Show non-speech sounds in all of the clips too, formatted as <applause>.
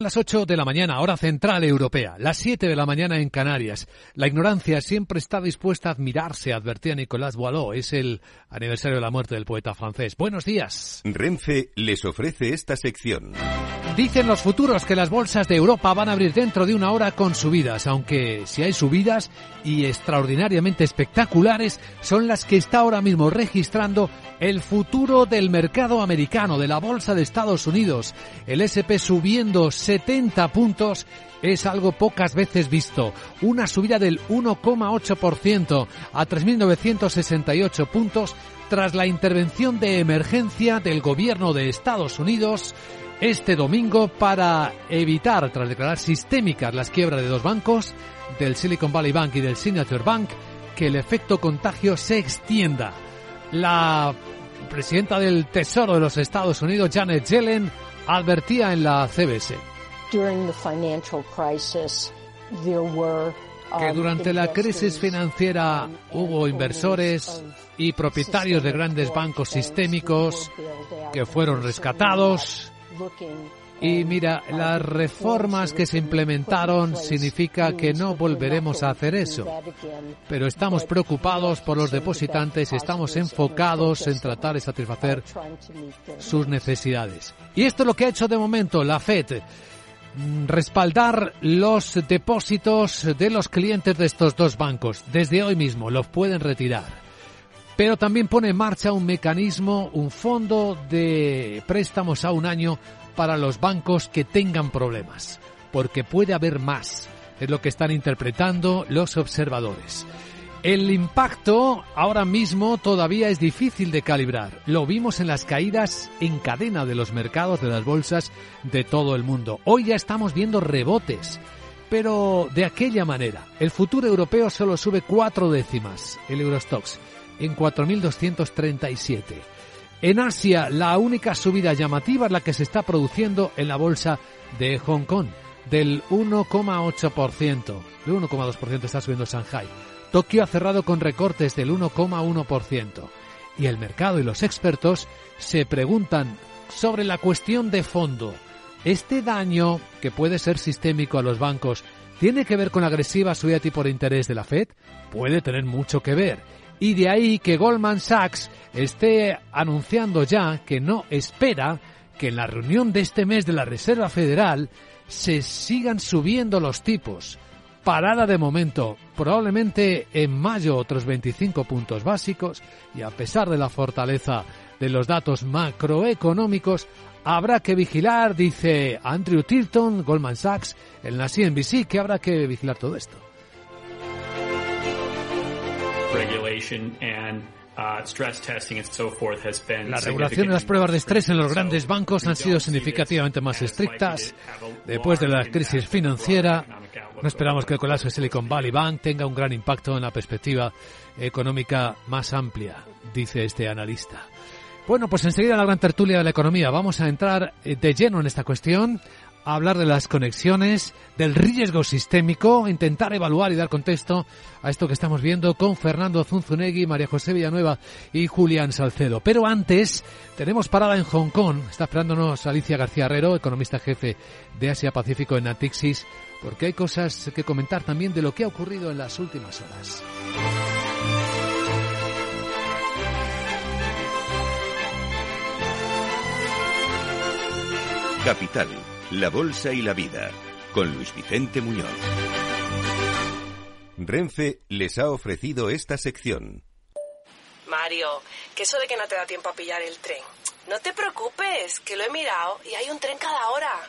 Las 8 de la mañana, hora central europea, las 7 de la mañana en Canarias. La ignorancia siempre está dispuesta a admirarse, advertía Nicolas Boileau. Es el aniversario de la muerte del poeta francés. Buenos días. Renfe les ofrece esta sección. Dicen los futuros que las bolsas de Europa van a abrir dentro de una hora con subidas, aunque si hay subidas y extraordinariamente espectaculares, son las que está ahora mismo registrando el futuro del mercado americano, de la bolsa de Estados Unidos. El SP subiendo 70 puntos es algo pocas veces visto. Una subida del 1,8% a 3.968 puntos tras la intervención de emergencia del gobierno de Estados Unidos este domingo para evitar, tras declarar sistémicas las quiebras de dos bancos, del Silicon Valley Bank y del Signature Bank, que el efecto contagio se extienda. La presidenta del Tesoro de los Estados Unidos, Janet Yellen, advertía en la CBS que durante la crisis financiera hubo inversores y propietarios de grandes bancos sistémicos que fueron rescatados. Y mira, las reformas que se implementaron significa que no volveremos a hacer eso. Pero estamos preocupados por los depositantes y estamos enfocados en tratar de satisfacer sus necesidades. Y esto es lo que ha hecho de momento la FED respaldar los depósitos de los clientes de estos dos bancos. Desde hoy mismo los pueden retirar. Pero también pone en marcha un mecanismo, un fondo de préstamos a un año para los bancos que tengan problemas. Porque puede haber más. Es lo que están interpretando los observadores. El impacto ahora mismo todavía es difícil de calibrar. Lo vimos en las caídas en cadena de los mercados de las bolsas de todo el mundo. Hoy ya estamos viendo rebotes, pero de aquella manera. El futuro europeo solo sube cuatro décimas, el Eurostox, en 4.237. En Asia, la única subida llamativa es la que se está produciendo en la bolsa de Hong Kong, del 1,8%. El 1,2% está subiendo Shanghai. Tokio ha cerrado con recortes del 1,1%. Y el mercado y los expertos se preguntan sobre la cuestión de fondo. ¿Este daño, que puede ser sistémico a los bancos, tiene que ver con la agresiva subida tipo de interés de la Fed? Puede tener mucho que ver. Y de ahí que Goldman Sachs esté anunciando ya que no espera que en la reunión de este mes de la Reserva Federal se sigan subiendo los tipos parada de momento, probablemente en mayo otros 25 puntos básicos y a pesar de la fortaleza de los datos macroeconómicos, habrá que vigilar, dice Andrew Tilton, Goldman Sachs, en la CNBC, que habrá que vigilar todo esto. Uh, la regulación de las pruebas de estrés en los grandes bancos han sido significativamente más estrictas. Después de la crisis financiera, no esperamos que el colapso de Silicon Valley Bank tenga un gran impacto en la perspectiva económica más amplia, dice este analista. Bueno, pues enseguida la gran tertulia de la economía. Vamos a entrar eh, de lleno en esta cuestión hablar de las conexiones, del riesgo sistémico, intentar evaluar y dar contexto a esto que estamos viendo con Fernando Zunzunegui, María José Villanueva y Julián Salcedo. Pero antes, tenemos parada en Hong Kong. Está esperándonos Alicia García Herrero, economista jefe de Asia Pacífico en Natixis, porque hay cosas que comentar también de lo que ha ocurrido en las últimas horas. Capital la Bolsa y la Vida, con Luis Vicente Muñoz. Renfe les ha ofrecido esta sección. Mario, que eso de que no te da tiempo a pillar el tren. No te preocupes, que lo he mirado y hay un tren cada hora.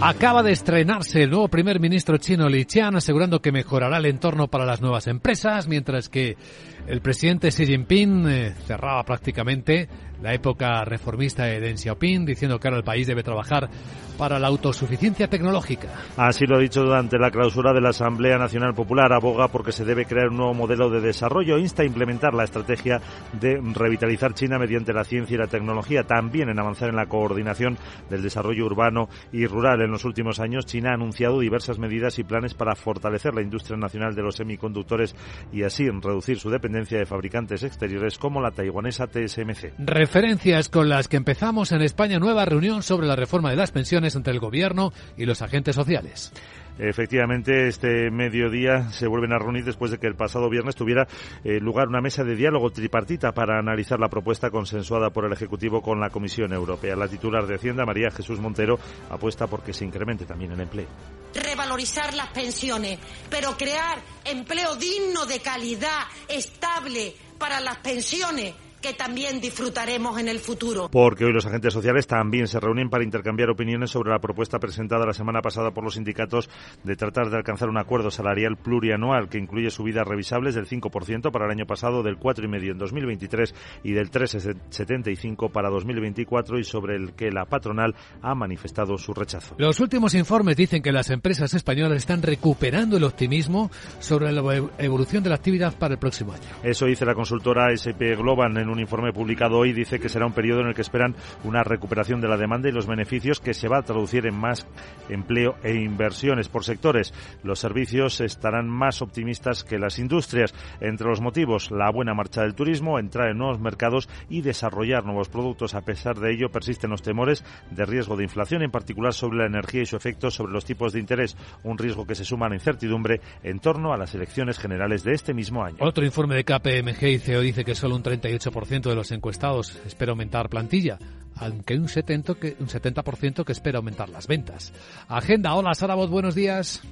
Acaba de estrenarse el nuevo primer ministro chino Li Qian asegurando que mejorará el entorno para las nuevas empresas, mientras que el presidente Xi Jinping eh, cerraba prácticamente la época reformista de Deng Xiaoping, diciendo que ahora el país debe trabajar para la autosuficiencia tecnológica. Así lo ha dicho durante la clausura de la Asamblea Nacional Popular. Aboga porque se debe crear un nuevo modelo de desarrollo. Insta a implementar la estrategia de revitalizar China mediante la ciencia y la tecnología. También en avanzar en la coordinación del desarrollo urbano y rural. En los últimos años, China ha anunciado diversas medidas y planes para fortalecer la industria nacional de los semiconductores y así reducir su dependencia de fabricantes exteriores como la taiwanesa TSMC. Referencias con las que empezamos en España nueva reunión sobre la reforma de las pensiones entre el gobierno y los agentes sociales. Efectivamente, este mediodía se vuelven a reunir después de que el pasado viernes tuviera eh, lugar una mesa de diálogo tripartita para analizar la propuesta consensuada por el Ejecutivo con la Comisión Europea. La titular de Hacienda, María Jesús Montero, apuesta por que se incremente también el empleo. Revalorizar las pensiones, pero crear empleo digno, de calidad, estable para las pensiones que también disfrutaremos en el futuro. Porque hoy los agentes sociales también se reúnen para intercambiar opiniones sobre la propuesta presentada la semana pasada por los sindicatos de tratar de alcanzar un acuerdo salarial plurianual que incluye subidas revisables del 5% para el año pasado, del 4,5% en 2023 y del 3,75% para 2024 y sobre el que la patronal ha manifestado su rechazo. Los últimos informes dicen que las empresas españolas están recuperando el optimismo sobre la evolución de la actividad para el próximo año. Eso dice la consultora SP Global en un informe publicado hoy dice que será un periodo en el que esperan una recuperación de la demanda y los beneficios que se va a traducir en más empleo e inversiones por sectores. Los servicios estarán más optimistas que las industrias. Entre los motivos, la buena marcha del turismo, entrar en nuevos mercados y desarrollar nuevos productos. A pesar de ello, persisten los temores de riesgo de inflación, en particular sobre la energía y su efecto sobre los tipos de interés, un riesgo que se suma a la incertidumbre en torno a las elecciones generales de este mismo año. Otro informe de KPMG y CEO dice que solo un 38% de los encuestados espera aumentar plantilla, aunque un 70%, que, un 70 que espera aumentar las ventas. Agenda, hola Sara buenos días.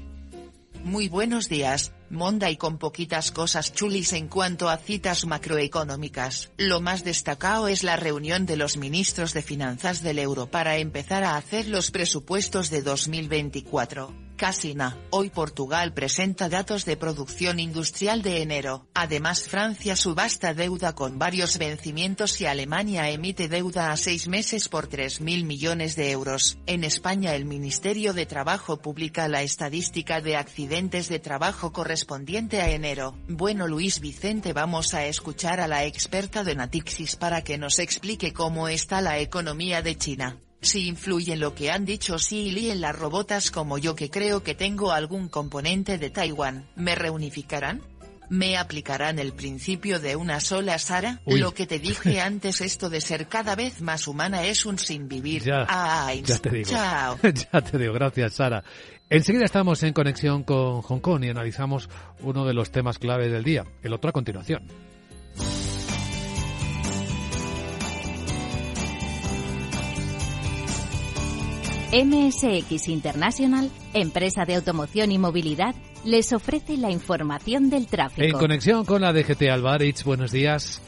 Muy buenos días, Monda y con poquitas cosas chulis en cuanto a citas macroeconómicas. Lo más destacado es la reunión de los ministros de finanzas del euro para empezar a hacer los presupuestos de 2024. Casina, hoy Portugal presenta datos de producción industrial de enero. Además Francia subasta deuda con varios vencimientos y Alemania emite deuda a seis meses por 3.000 millones de euros. En España el Ministerio de Trabajo publica la estadística de accidentes de trabajo correspondiente a enero. Bueno Luis Vicente vamos a escuchar a la experta de Natixis para que nos explique cómo está la economía de China. Si influye lo que han dicho Si y en las robotas como yo que creo que tengo algún componente de Taiwán, ¿me reunificarán? ¿Me aplicarán el principio de una sola Sara? Lo que te dije <laughs> antes esto de ser cada vez más humana es un sin vivir. Ya, Ay, ya te digo. Chao. <laughs> ya te digo, gracias Sara. Enseguida estamos en conexión con Hong Kong y analizamos uno de los temas clave del día, el otro a continuación. MSX International, empresa de automoción y movilidad, les ofrece la información del tráfico. En conexión con la DGT Alvarez, buenos días.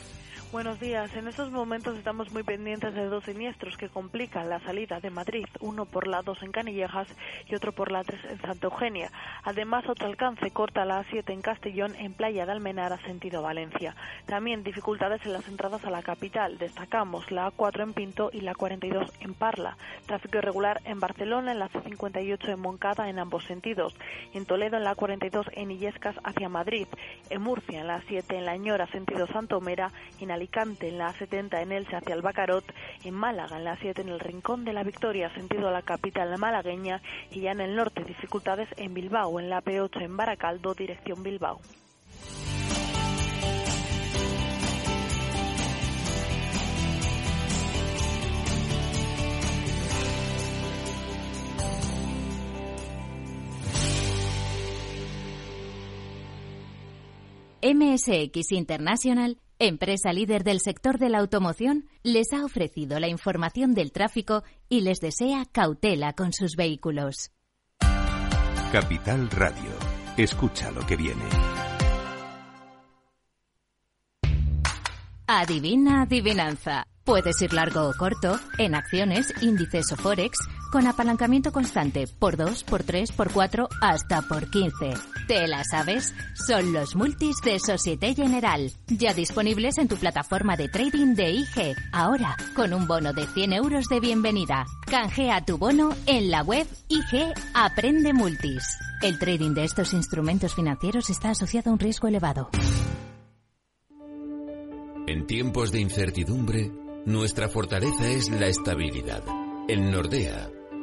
Buenos días. En estos momentos estamos muy pendientes de dos siniestros que complican la salida de Madrid, uno por la 2 en Canillejas y otro por la 3 en Santa Eugenia. Además, otro alcance corta la A7 en Castellón en Playa de Almenara, sentido Valencia. También dificultades en las entradas a la capital. Destacamos la A4 en Pinto y la 42 en Parla. Tráfico irregular en Barcelona, en la C58 en Moncada en ambos sentidos. En Toledo, en la 42 en Illescas hacia Madrid. En Murcia, en la 7 en La Ñora, sentido Santomera. En Alicante en la A70 en Elche hacia el Bacarot, en Málaga en la A7 en el Rincón de la Victoria sentido a la capital malagueña y ya en el norte dificultades en Bilbao, en la P8 en Baracaldo dirección Bilbao. MSX International empresa líder del sector de la automoción, les ha ofrecido la información del tráfico y les desea cautela con sus vehículos. Capital Radio. Escucha lo que viene. Adivina adivinanza. Puedes ir largo o corto, en acciones, índices o forex con apalancamiento constante por 2, por 3, por 4, hasta por 15. ¿Te la sabes? Son los multis de Societe General, ya disponibles en tu plataforma de trading de IG. Ahora, con un bono de 100 euros de bienvenida. Canjea tu bono en la web IG Aprende Multis. El trading de estos instrumentos financieros está asociado a un riesgo elevado. En tiempos de incertidumbre, nuestra fortaleza es la estabilidad. En Nordea,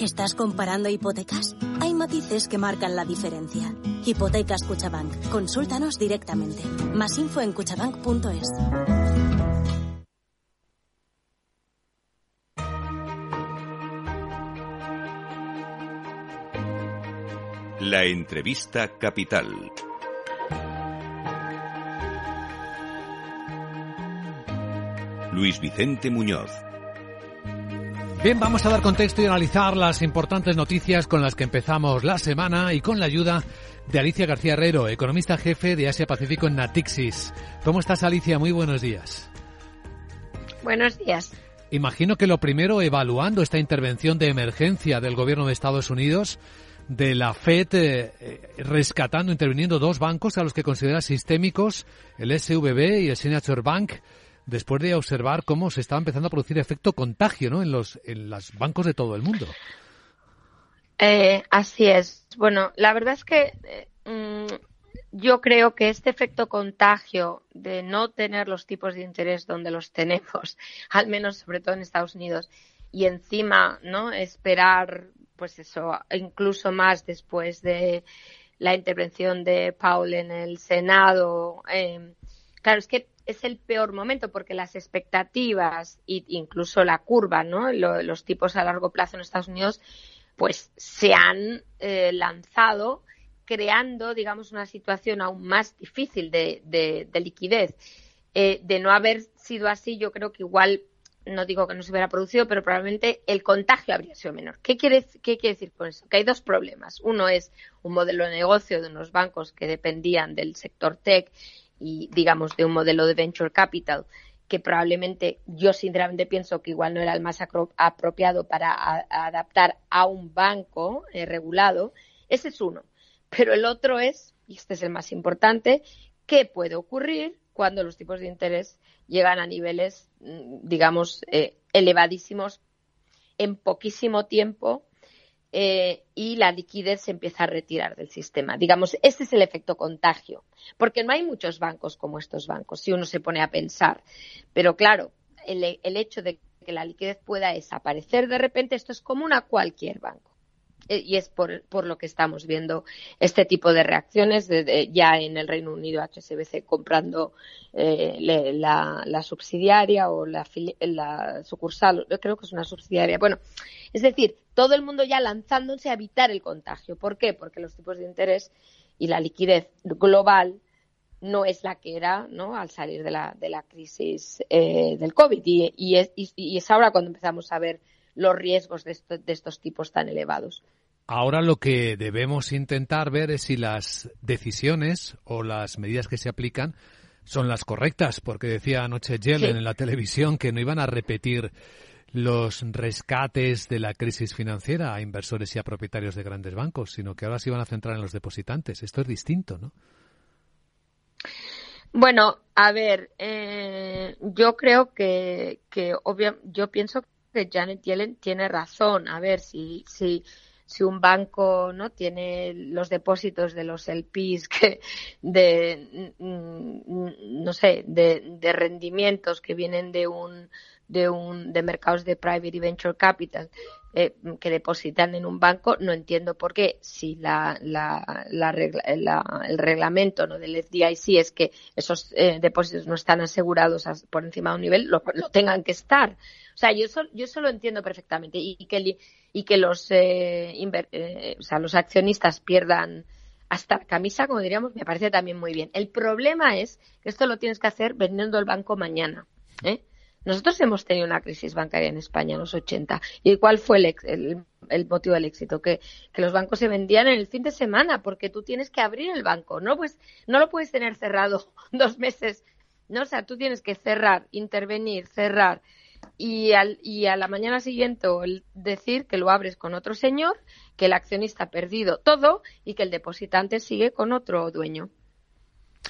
¿Estás comparando hipotecas? Hay matices que marcan la diferencia. Hipotecas Cuchabank. Consúltanos directamente. Más info en cuchabank.es. La entrevista capital. Luis Vicente Muñoz. Bien, vamos a dar contexto y analizar las importantes noticias con las que empezamos la semana y con la ayuda de Alicia García Herrero, economista jefe de Asia Pacífico en Natixis. ¿Cómo estás, Alicia? Muy buenos días. Buenos días. Imagino que lo primero, evaluando esta intervención de emergencia del gobierno de Estados Unidos, de la FED eh, rescatando, interviniendo dos bancos a los que considera sistémicos, el SVB y el Signature Bank, después de observar cómo se estaba empezando a producir efecto contagio ¿no? en los en bancos de todo el mundo. Eh, así es. Bueno, la verdad es que eh, mm, yo creo que este efecto contagio de no tener los tipos de interés donde los tenemos, <laughs> al menos sobre todo en Estados Unidos, y encima no esperar, pues eso, incluso más después de la intervención de Paul en el Senado. Eh, claro, es que es el peor momento porque las expectativas e incluso la curva, ¿no? los tipos a largo plazo en Estados Unidos, pues se han eh, lanzado creando, digamos, una situación aún más difícil de, de, liquidez. Eh, de no haber sido así, yo creo que igual, no digo que no se hubiera producido, pero probablemente el contagio habría sido menor. ¿Qué quiere, qué quiere decir con eso? Que hay dos problemas. Uno es un modelo de negocio de unos bancos que dependían del sector tech y digamos de un modelo de venture capital que probablemente yo sinceramente pienso que igual no era el más apropiado para adaptar a un banco eh, regulado. Ese es uno. Pero el otro es, y este es el más importante, ¿qué puede ocurrir cuando los tipos de interés llegan a niveles, mm, digamos, eh, elevadísimos en poquísimo tiempo eh, y la liquidez se empieza a retirar del sistema. Digamos, este es el efecto contagio, porque no hay muchos bancos como estos bancos, si uno se pone a pensar. Pero claro, el, el hecho de que la liquidez pueda desaparecer de repente, esto es común a cualquier banco. Eh, y es por, por, lo que estamos viendo este tipo de reacciones de, ya en el Reino Unido HSBC comprando eh, la, la, subsidiaria o la, la sucursal, creo que es una subsidiaria. Bueno, es decir, todo el mundo ya lanzándose a evitar el contagio. ¿Por qué? Porque los tipos de interés y la liquidez global no es la que era ¿no? al salir de la, de la crisis eh, del COVID. Y, y, es, y es ahora cuando empezamos a ver los riesgos de, de estos tipos tan elevados. Ahora lo que debemos intentar ver es si las decisiones o las medidas que se aplican son las correctas, porque decía anoche Yellen en la televisión que no iban a repetir los rescates de la crisis financiera a inversores y a propietarios de grandes bancos, sino que ahora se iban a centrar en los depositantes. Esto es distinto, ¿no? Bueno, a ver, eh, yo creo que, que obvio, yo pienso que Janet Yellen tiene razón. A ver, si, si, si un banco no tiene los depósitos de los LPs <laughs> que de no sé de, de rendimientos que vienen de un de un de mercados de private y venture capital eh, que depositan en un banco no entiendo por qué si la, la, la, el reglamento ¿no? del FDIC es que esos eh, depósitos no están asegurados por encima de un nivel lo, tengan que estar o sea, yo, yo eso lo entiendo perfectamente y, que, y que los, eh, eh, o sea, los accionistas pierdan hasta la camisa, como diríamos, me parece también muy bien. El problema es que esto lo tienes que hacer vendiendo el banco mañana. ¿eh? Nosotros hemos tenido una crisis bancaria en España en los 80. ¿Y cuál fue el, motivo del éxito? Que, los bancos se vendían en el fin de semana porque tú tienes que abrir el banco. No, pues, no lo puedes tener cerrado <laughs> dos meses. No, o sea, tú tienes que cerrar, intervenir, cerrar y, al, y a la mañana siguiente decir que lo abres con otro señor, que el accionista ha perdido todo y que el depositante sigue con otro dueño.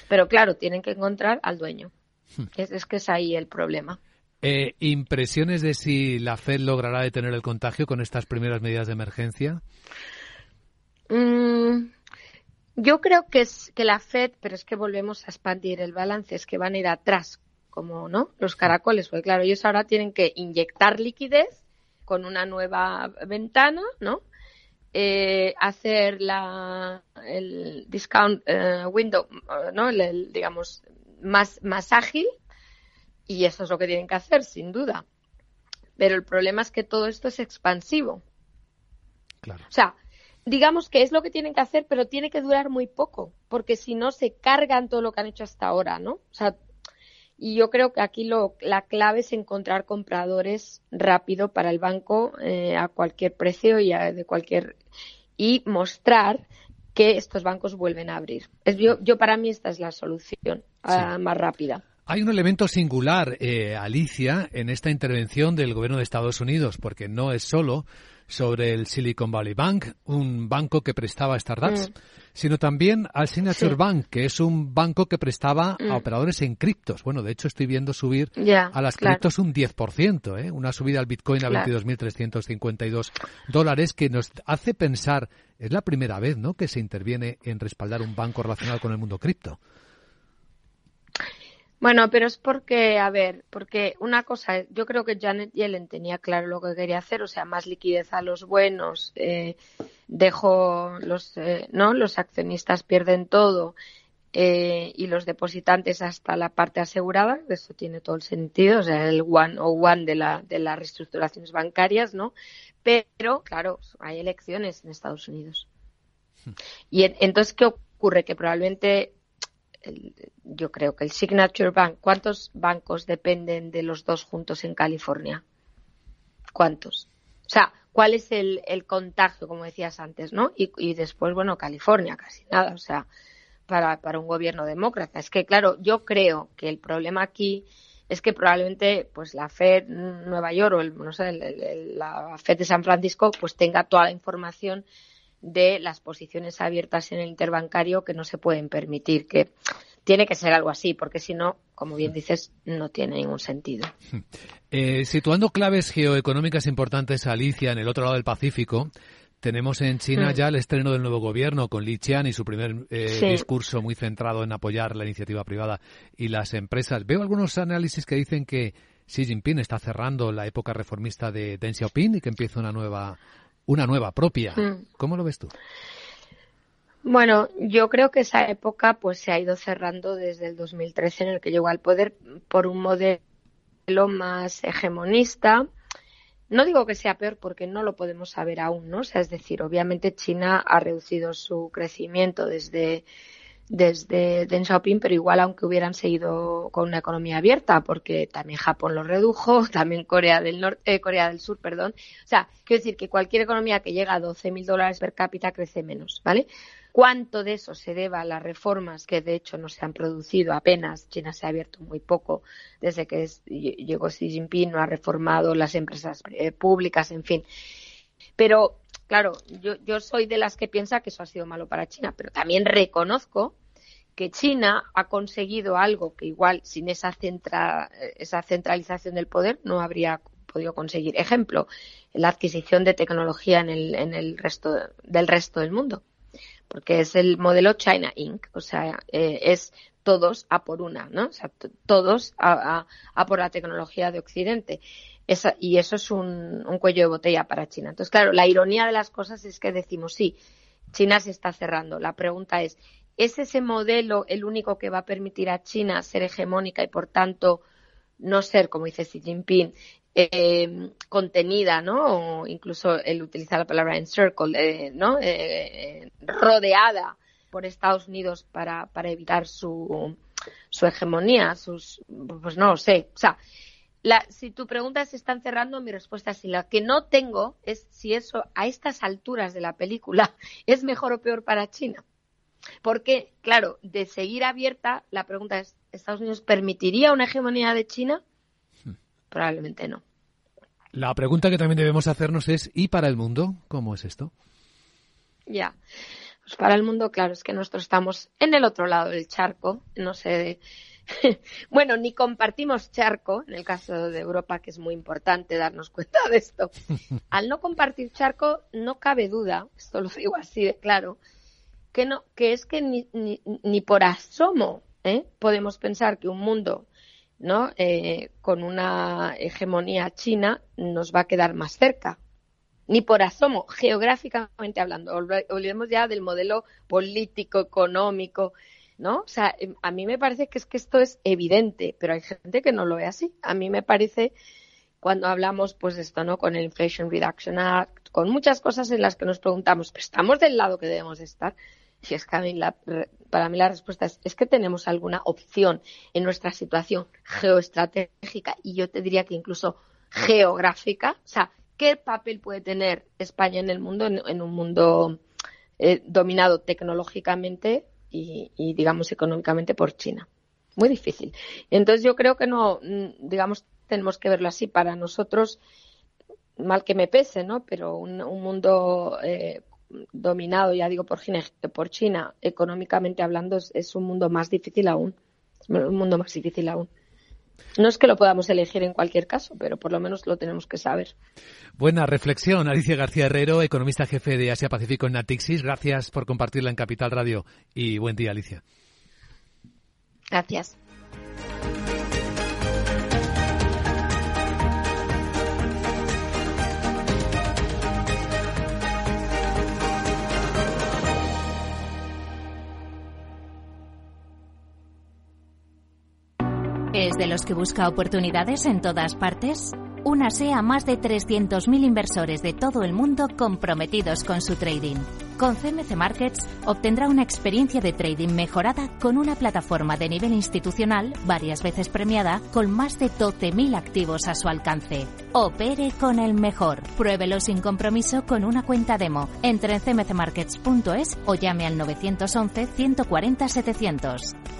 Pero claro, tienen que encontrar al dueño. Hmm. Es, que es ahí el problema. Eh, ¿Impresiones de si la Fed logrará detener el contagio con estas primeras medidas de emergencia? Mm, yo creo que es que la Fed, pero es que volvemos a expandir el balance, es que van a ir atrás como no los caracoles, porque claro, ellos ahora tienen que inyectar liquidez con una nueva ventana, ¿no? Eh, hacer la, el discount eh, window, ¿no? El, digamos, más, más ágil y eso es lo que tienen que hacer, sin duda. Pero el problema es que todo esto es expansivo. Claro. O sea, digamos que es lo que tienen que hacer, pero tiene que durar muy poco, porque si no se cargan todo lo que han hecho hasta ahora, ¿no? O sea, y yo creo que aquí lo, la clave es encontrar compradores rápido para el banco eh, a cualquier precio y de cualquier y mostrar que estos bancos vuelven a abrir. Es, yo, yo para mí esta es la solución ah, más rápida. Hay un elemento singular, eh, Alicia, en esta intervención del gobierno de Estados Unidos, porque no es solo sobre el Silicon Valley Bank, un banco que prestaba a startups, mm. sino también al Signature Bank, que es un banco que prestaba a mm. operadores en criptos. Bueno, de hecho estoy viendo subir a las criptos un 10%, ¿eh? una subida al Bitcoin a 22.352 dólares que nos hace pensar, es la primera vez ¿no? que se interviene en respaldar un banco relacionado con el mundo cripto. Bueno, pero es porque, a ver, porque una cosa, yo creo que Janet Yellen tenía claro lo que quería hacer, o sea, más liquidez a los buenos, eh, dejó los, eh, ¿no? Los accionistas pierden todo eh, y los depositantes hasta la parte asegurada, eso tiene todo el sentido, o sea, el one o one de, la, de las reestructuraciones bancarias, ¿no? Pero, claro, hay elecciones en Estados Unidos. Hmm. Y entonces, ¿qué ocurre? Que probablemente yo creo que el Signature Bank, ¿cuántos bancos dependen de los dos juntos en California? ¿Cuántos? O sea, ¿cuál es el, contagio, como decías antes, no? Y, después, bueno, California, casi nada, o sea, para, para un gobierno demócrata. Es que, claro, yo creo que el problema aquí es que probablemente pues la Fed Nueva York o el, no sé, la Fed de San Francisco pues tenga toda la información de las posiciones abiertas en el interbancario que no se pueden permitir, que tiene que ser algo así, porque si no, como bien dices, no tiene ningún sentido. <laughs> Eh, situando claves geoeconómicas importantes, Alicia, en el otro lado del Pacífico, tenemos en China mm. ya el estreno del nuevo gobierno con Li Qian y su primer eh, discurso muy centrado en apoyar la iniciativa privada y las empresas. Veo algunos análisis que dicen que Xi Jinping está cerrando la época reformista de Deng Xiaoping y que empieza una nueva una nueva propia. Mm. ¿Cómo lo ves tú? Bueno, yo creo que esa época pues se ha ido cerrando desde el 2013 en el que llegó al poder por un modelo más hegemonista. No digo que sea peor porque no lo podemos saber aún, ¿no? O sea, es decir, obviamente China ha reducido su crecimiento desde desde Deng Xiaoping, pero igual aunque hubieran seguido con una economía abierta, porque también Japón lo redujo, <laughs> también Corea del Norte, eh, Corea del Sur, perdón. O sea, quiero decir que cualquier economía que llega a 12.000 dólares per cápita crece menos, ¿vale? ¿Cuánto de eso se deba a las reformas que de hecho no se han producido apenas? China se ha abierto muy poco desde que llegó Xi Jinping, no ha reformado las empresas eh, públicas, en fin. Pero Claro, yo, yo soy de las que piensa que eso ha sido malo para China, pero también reconozco que China ha conseguido algo que igual sin esa, esa centralización del poder no habría podido conseguir. Ejemplo, la adquisición de tecnología en el, en el resto del resto del mundo, porque es el modelo China Inc. O sea, eh, es todos a por una, ¿no? O sea, todos a, por la tecnología de Occidente y eso es un, cuello de botella para China. Entonces, claro, la ironía de las cosas es que decimos, sí, China se está cerrando. La pregunta es, ¿es ese modelo el único que va a permitir a China ser hegemónica y, por tanto, no ser, como dice Xi Jinping, eh, contenida, ¿no? O incluso él utiliza la palabra encircle, eh, ¿no? Eh, rodeada por Estados Unidos para, para evitar su, su hegemonía, sus, pues no lo sé. O sea, la, si tu pregunta es si están cerrando, mi respuesta es sí. La que no tengo es si eso a estas alturas de la película <laughs> es mejor o peor para China. Porque, claro, de seguir abierta, la pregunta es, ¿Estados Unidos permitiría una hegemonía de China? Hmm. Probablemente no. La pregunta que también debemos hacernos es, ¿y para el mundo? ¿Cómo es esto? Ya. Pues para el mundo, claro, es que nosotros estamos en el otro lado del charco, no sé. <laughs> bueno, ni compartimos charco, en el caso de Europa, que es muy importante darnos cuenta de esto. <laughs> Al no compartir charco, no cabe duda, esto lo digo así de claro, que, no, que es que ni, ni, por asomo ¿eh? podemos pensar que un mundo ¿no? Eh, con una hegemonía china nos va a quedar más cerca ni por asomo, geográficamente hablando. Olvidemos ya del modelo político, económico, ¿no? O sea, em, a mí me parece que es que esto es evidente, pero hay gente que no lo ve así. A mí me parece cuando hablamos, pues esto, ¿no? Con el Inflation Reduction Act, con muchas cosas en las que nos preguntamos, ¿estamos del lado que debemos estar? Y es que para mí la respuesta es, es que tenemos alguna opción en nuestra situación geoestratégica y yo te diría que incluso geográfica, o sea, ¿Qué papel puede tener España en el mundo, en, un mundo eh, dominado tecnológicamente y, digamos, económicamente por China? Muy difícil. Entonces yo creo que no, mm, digamos, tenemos que verlo así. Para nosotros, mal que me pese, ¿no? Pero un, mundo eh, dominado, ya digo, por China, por China económicamente hablando, es un mundo más difícil aún. Es un mundo más difícil aún. No es que lo podamos elegir en cualquier caso, pero por lo menos lo tenemos que saber. Buena reflexión, Alicia García Herrero, economista jefe de Asia Pacífico en Natixis. Gracias por compartirla en Capital Radio y buen día, Alicia. Gracias. ¿Es de los que busca oportunidades en todas partes? Únase a más de 300.000 inversores de todo el mundo comprometidos con su trading. Con CMC Markets obtendrá una experiencia de trading mejorada con una plataforma de nivel institucional varias veces premiada con más de 12.000 activos a su alcance. Opere con el mejor. Pruébelo sin compromiso con una cuenta demo. Entre en cmcmarkets.es o llame al 911 140 700.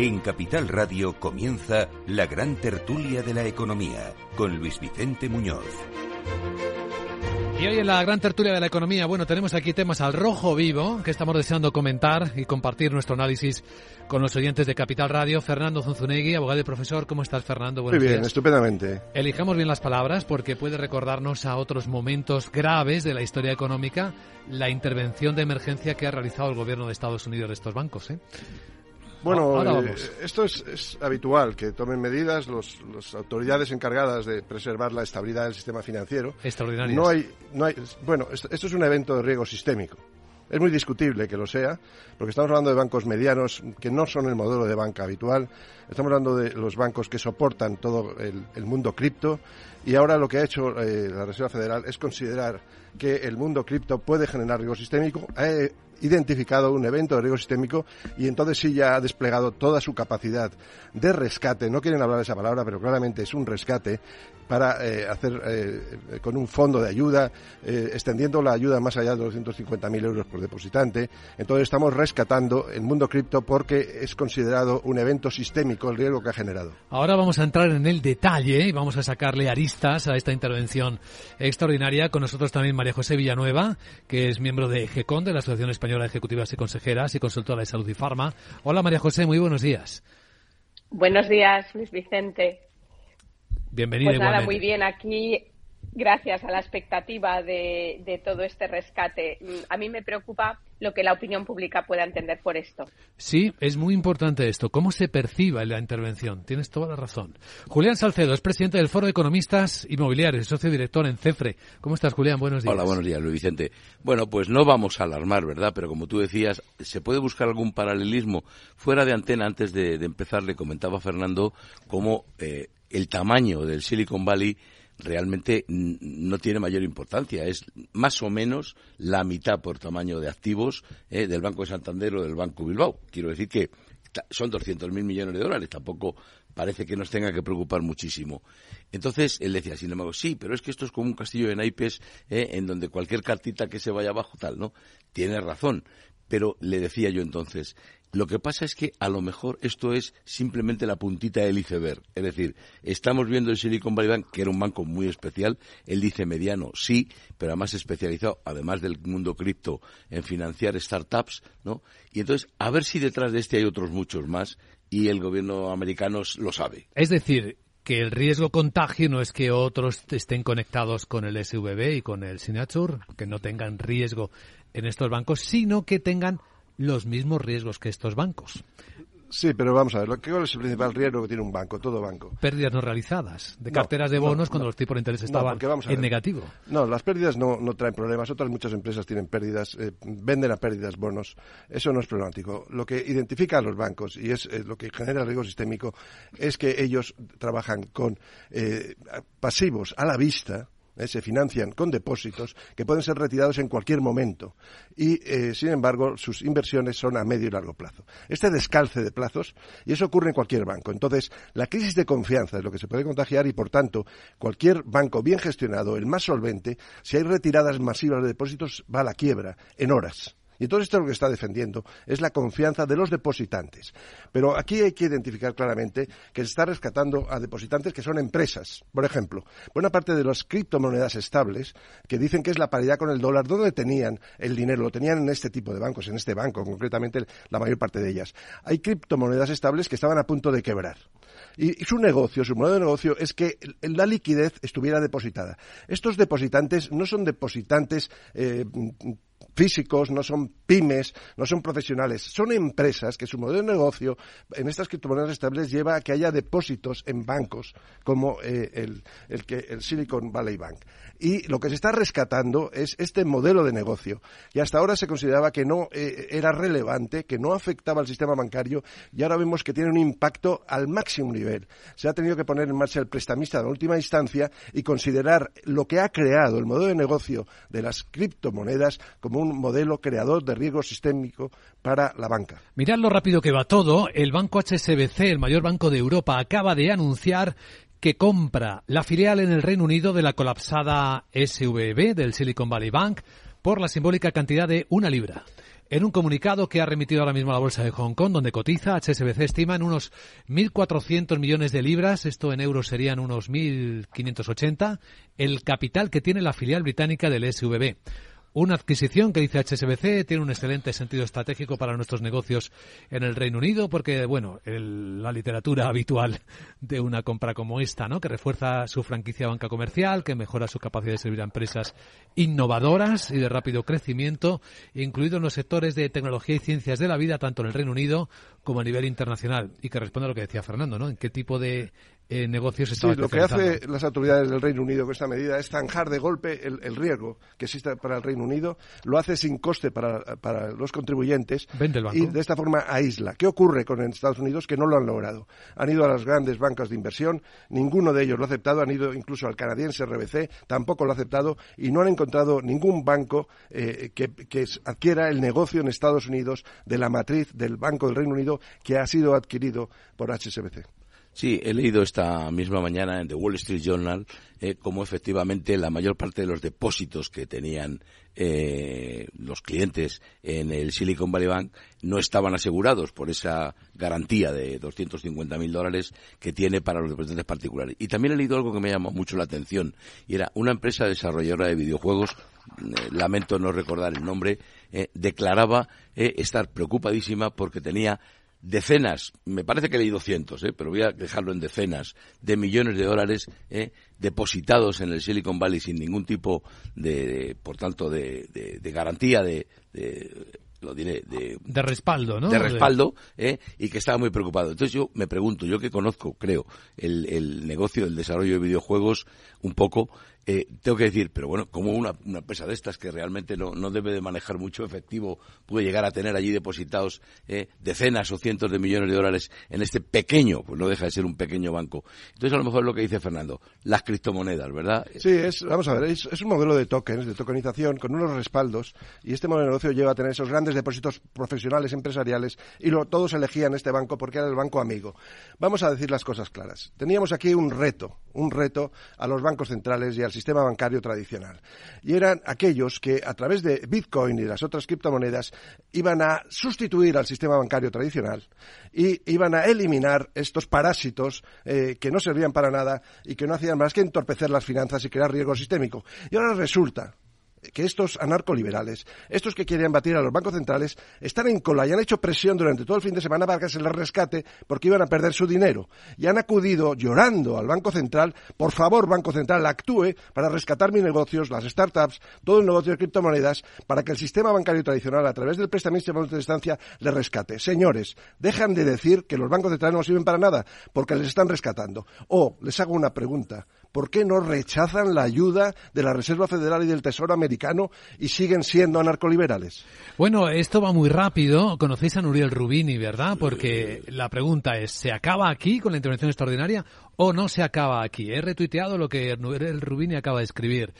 En Capital Radio comienza la gran tertulia de la economía con Luis Vicente Muñoz. Y hoy en la gran tertulia de la economía, bueno, tenemos aquí temas al rojo vivo que estamos deseando comentar y compartir nuestro análisis con los oyentes de Capital Radio. Fernando Zunzunegui, abogado y profesor, ¿cómo estás, Fernando? Muy bien, estupendamente. Elijamos bien las palabras porque puede recordarnos a otros momentos graves de la historia económica la intervención de emergencia que ha realizado el gobierno de Estados Unidos de estos bancos. ¿eh? Bueno, eh, esto es, habitual, que tomen medidas las autoridades encargadas de preservar la estabilidad del sistema financiero. Extraordinario. No hay, no hay, bueno, esto, es un evento de riesgo sistémico. Es muy discutible que lo sea, porque estamos hablando de bancos medianos que no son el modelo de banca habitual. Estamos hablando de los bancos que soportan todo el, mundo cripto. Y ahora lo que ha hecho eh, la Reserva Federal es considerar que el mundo cripto puede generar riesgo sistémico. Ha identificado un evento de riesgo sistémico y entonces sí ya ha desplegado toda su capacidad de rescate. No quieren hablar esa palabra, pero claramente es un rescate para eh, hacer eh, con un fondo de ayuda, eh, extendiendo la ayuda más allá de los 250.000 euros por depositante. Entonces estamos rescatando el mundo cripto porque es considerado un evento sistémico el riesgo que ha generado. Ahora vamos a entrar en el detalle y vamos a sacarle aristas a esta intervención extraordinaria. Con nosotros también María José Villanueva, que es miembro de GECON, de la Asociación Española de Ejecutivas y Consejeras y consultora de salud y farma. Hola María José, muy buenos días. Buenos días, Luis Vicente. Bienvenido. Pues nada, muy bien. Aquí, gracias a la expectativa de, de, todo este rescate. A mí me preocupa lo que la opinión pública pueda entender por esto. Sí, es muy importante esto. ¿Cómo se perciba la intervención? Tienes toda la razón. Julián Salcedo es presidente del Foro de Economistas Inmobiliarios, socio director en CEFRE. ¿Cómo estás, Julián? Buenos días. Hola, buenos días, Luis Vicente. Bueno, pues no vamos a alarmar, ¿verdad? Pero como tú decías, se puede buscar algún paralelismo. Fuera de antena, antes de, de empezar, le comentaba a Fernando cómo eh, el tamaño del Silicon Valley realmente no tiene mayor importancia. Es más o menos la mitad por tamaño de activos eh, del Banco de Santander o del Banco Bilbao. Quiero decir que son 200.000 millones de dólares. Tampoco parece que nos tenga que preocupar muchísimo. Entonces él decía, sin embargo, sí, pero es que esto es como un castillo de naipes eh, en donde cualquier cartita que se vaya abajo, tal, ¿no? Tiene razón. Pero le decía yo entonces, lo que pasa es que a lo mejor esto es simplemente la puntita del iceberg. Es decir, estamos viendo el Silicon Valley Bank, que era un banco muy especial. Él dice mediano, sí, pero además especializado, además del mundo cripto, en financiar startups, ¿no? Y entonces, a ver si detrás de este hay otros muchos más y el gobierno americano lo sabe. Es decir, que el riesgo contagio no es que otros estén conectados con el SVB y con el Signature, que no tengan riesgo en estos bancos, sino que tengan los mismos riesgos que estos bancos. Sí, pero vamos a ver, ¿cuál es el principal riesgo que tiene un banco, todo banco? Pérdidas no realizadas, de carteras de bonos cuando los tipos de interés estaban en negativo. No, las pérdidas no, no, traen problemas. Otras muchas empresas tienen pérdidas, eh, venden a pérdidas bonos. Eso no es problemático. Lo que identifica a los bancos y es eh, lo que genera el riesgo sistémico es que ellos trabajan con eh, pasivos a la vista, ¿eh? se financian con depósitos que pueden ser retirados en cualquier momento y, eh, sin embargo, sus inversiones son a medio y largo plazo. Este descalce de plazos, y eso ocurre en cualquier banco. Entonces, la crisis de confianza es lo que se puede contagiar y, por tanto, cualquier banco bien gestionado, el más solvente, si hay retiradas masivas de depósitos, va a la quiebra en horas. Y todo esto lo que está defendiendo es la confianza de los depositantes. Pero aquí hay que identificar claramente que se está rescatando a depositantes que son empresas. Por ejemplo, buena parte de las criptomonedas estables, que dicen que es la paridad con el dólar, ¿dónde tenían el dinero? Lo tenían en este tipo de bancos, en este banco, concretamente la mayor parte de ellas. Hay criptomonedas estables que estaban a punto de quebrar. Y, su negocio, su modelo de negocio es que la liquidez estuviera depositada. Estos depositantes no son depositantes eh, físicos, no son pymes, no son profesionales, son empresas que su modelo de negocio en estas criptomonedas estables lleva a que haya depósitos en bancos como eh, el, el, que, el Silicon Valley Bank. Y lo que se está rescatando es este modelo de negocio. Y hasta ahora se consideraba que no eh, era relevante, que no afectaba al sistema bancario y ahora vemos que tiene un impacto al máximo nivel. Se ha tenido que poner en marcha el prestamista de última instancia y considerar lo que ha creado el modelo de negocio de las criptomonedas como un un modelo creador de riesgo sistémico para la banca. Mirad lo rápido que va todo. El banco HSBC, el mayor banco de Europa, acaba de anunciar que compra la filial en el Reino Unido de la colapsada SVB del Silicon Valley Bank por la simbólica cantidad de una libra. En un comunicado que ha remitido ahora mismo a la Bolsa de Hong Kong, donde cotiza, HSBC estima en unos 1.400 millones de libras, esto en euros serían unos 1.580, el capital que tiene la filial británica del SVB. Una adquisición que dice HSBC tiene un excelente sentido estratégico para nuestros negocios en el Reino Unido porque, bueno, la literatura habitual de una compra como esta, ¿no? Que refuerza su franquicia banca comercial, que mejora su capacidad de servir a empresas innovadoras y de rápido crecimiento, incluidos en los sectores de tecnología y ciencias de la vida, tanto en el Reino Unido como a nivel internacional. Y que responde a lo que decía Fernando, ¿no? En qué tipo de eh, negocios Sí, lo que hace las autoridades del Reino Unido con esta medida es zanjar de golpe el, el riesgo que existe para el Reino Unido, lo hace sin coste para, para los contribuyentes y de esta forma aísla. ¿Qué ocurre con Estados Unidos? Que no lo han logrado. Han ido a las grandes bancas de inversión, ninguno de ellos lo ha aceptado, han ido incluso al canadiense RBC, tampoco lo ha aceptado y no han encontrado ningún banco eh, que, que adquiera el negocio en Estados Unidos de la matriz del Banco del Reino Unido que ha sido adquirido por HSBC. Sí, he leído esta misma mañana en The Wall Street Journal eh, cómo efectivamente la mayor parte de los depósitos que tenían eh, los clientes en el Silicon Valley Bank no estaban asegurados por esa garantía de 250 mil dólares que tiene para los depositantes particulares. Y también he leído algo que me llamó mucho la atención y era una empresa desarrolladora de videojuegos, eh, lamento no recordar el nombre, eh, declaraba eh, estar preocupadísima porque tenía decenas, me parece que leído cientos, ¿eh? pero voy a dejarlo en decenas de millones de dólares ¿eh? depositados en el Silicon Valley sin ningún tipo de, de- por tanto, de, de- de garantía de, de- lo diré, de, De respaldo, ¿no? de respaldo ¿eh? y que estaba muy preocupado. Entonces yo me pregunto, yo que conozco, creo, el, el negocio del desarrollo de videojuegos un poco, eh, tengo que decir, pero bueno, como una, empresa de estas que realmente no, no debe de manejar mucho efectivo puede llegar a tener allí depositados eh, decenas o cientos de millones de dólares en este pequeño, pues no deja de ser un pequeño banco. Entonces a lo mejor es lo que dice Fernando, las criptomonedas, ¿verdad? Sí, es, vamos a ver, es, un modelo de tokens, de tokenización, con unos respaldos, y este modelo de negocio lleva a tener esos grandes depósitos profesionales, empresariales, y todos elegían este banco porque era el banco amigo. Vamos a decir las cosas claras. Teníamos aquí un reto, un reto a los bancos centrales y al sistema bancario tradicional. Y eran aquellos que, a través de Bitcoin y las otras criptomonedas, iban a sustituir al sistema bancario tradicional y iban a eliminar estos parásitos eh, que no servían para nada y que no hacían más que entorpecer las finanzas y crear riesgo sistémico. Y ahora resulta que estos anarcoliberales, estos que quieren batir a los bancos centrales, están en cola y han hecho presión durante todo el fin de semana para que se les rescate porque iban a perder su dinero. Y han acudido llorando al Banco Central, por favor, Banco Central, actúe para rescatar mis negocios, las startups, todo el negocio de criptomonedas, para que el sistema bancario tradicional, a través del prestamista de distancia, les rescate. Señores, dejan de decir que los bancos centrales no sirven para nada, porque les están rescatando. O, les hago una pregunta, ¿por qué no rechazan la ayuda de la Reserva Federal y del Tesoro americano y siguen siendo anarcoliberales? Bueno, esto va muy rápido. Conocéis a Nuriel Rubini, ¿verdad? Porque la pregunta es, ¿se acaba aquí con la intervención extraordinaria o no se acaba aquí? He retuiteado lo que Nuriel Rubini acaba de escribir.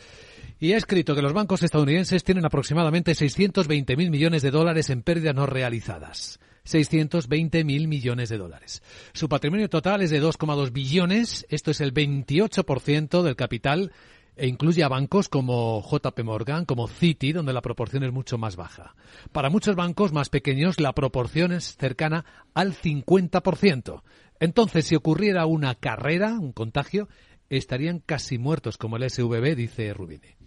Y ha escrito que los bancos estadounidenses tienen aproximadamente 620.000 millones de dólares en pérdidas no realizadas. 620.000 millones de dólares. Su patrimonio total es de 2,2 billones, esto es el 28% del capital e incluye a bancos como JP Morgan, como Citi, donde la proporción es mucho más baja. Para muchos bancos más pequeños la proporción es cercana al 50%. Entonces, si ocurriera una carrera, un contagio, estarían casi muertos, como el SVB, dice Rubini.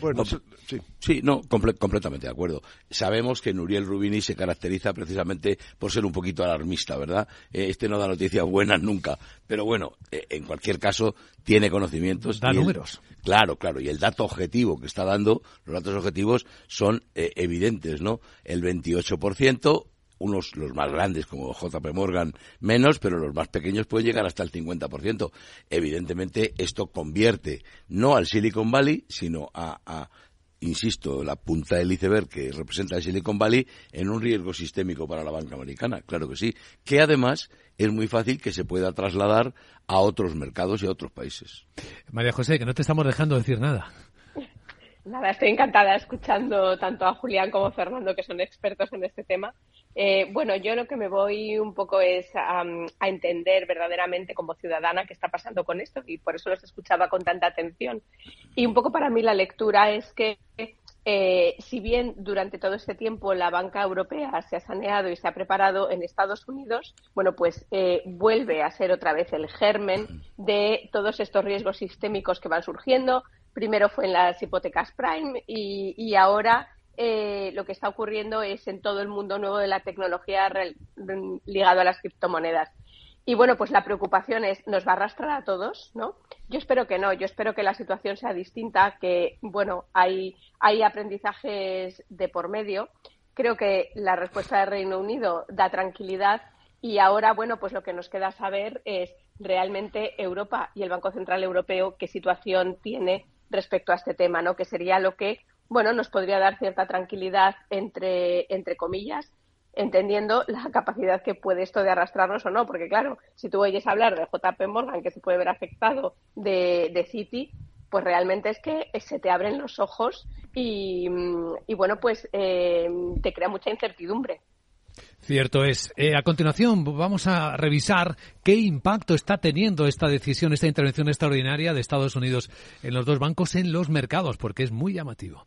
Bueno, sí. Sí, no, comple- completamente de acuerdo. Sabemos que Nuriel Rubini se caracteriza precisamente por ser un poquito alarmista, ¿verdad? Eh, Este no da noticias buenas nunca. Pero bueno, eh, en cualquier caso, tiene conocimientos. Da y el- números. Claro, claro. Y el dato objetivo que está dando, los datos objetivos son eh, evidentes, ¿no? El 28%, unos los más grandes como JP Morgan menos, pero los más pequeños pueden llegar hasta el 50%. Evidentemente esto convierte no al Silicon Valley, sino a, a, insisto, la punta del iceberg que representa el Silicon Valley en un riesgo sistémico para la banca americana, claro que sí, que además es muy fácil que se pueda trasladar a otros mercados y a otros países. María José, que no te estamos dejando decir nada. Nada, estoy encantada escuchando tanto a Julián como a Fernando, que son expertos en este tema. Eh, bueno, yo lo que me voy un poco es a, entender verdaderamente como ciudadana qué está pasando con esto y por eso los escuchaba con tanta atención. Y un poco para mí la lectura es que eh, si bien durante todo este tiempo la banca europea se ha saneado y se ha preparado en Estados Unidos, bueno, pues eh, vuelve a ser otra vez el germen de todos estos riesgos sistémicos que van surgiendo. Primero fue en las hipotecas prime y, ahora eh, lo que está ocurriendo es en todo el mundo nuevo de la tecnología ligado a las criptomonedas. Y bueno, pues la preocupación es, ¿nos va a arrastrar a todos? ¿no? Yo espero que no, yo espero que la situación sea distinta, que bueno, hay, hay aprendizajes de por medio. Creo que la respuesta del Reino Unido da tranquilidad y ahora, bueno, pues lo que nos queda saber es realmente Europa y el Banco Central Europeo qué situación tiene respecto a este tema, ¿no? Que sería lo que, bueno, nos podría dar cierta tranquilidad entre, entre comillas, entendiendo la capacidad que puede esto de arrastrarnos o no, porque claro, si tú oyes hablar de JP Morgan que se puede ver afectado de, de Citi, pues realmente es que se te abren los ojos y, bueno, pues eh, te crea mucha incertidumbre. Cierto es. Eh, a continuación vamos a revisar qué impacto está teniendo esta decisión, esta intervención extraordinaria de Estados Unidos en los dos bancos en los mercados, porque es muy llamativo.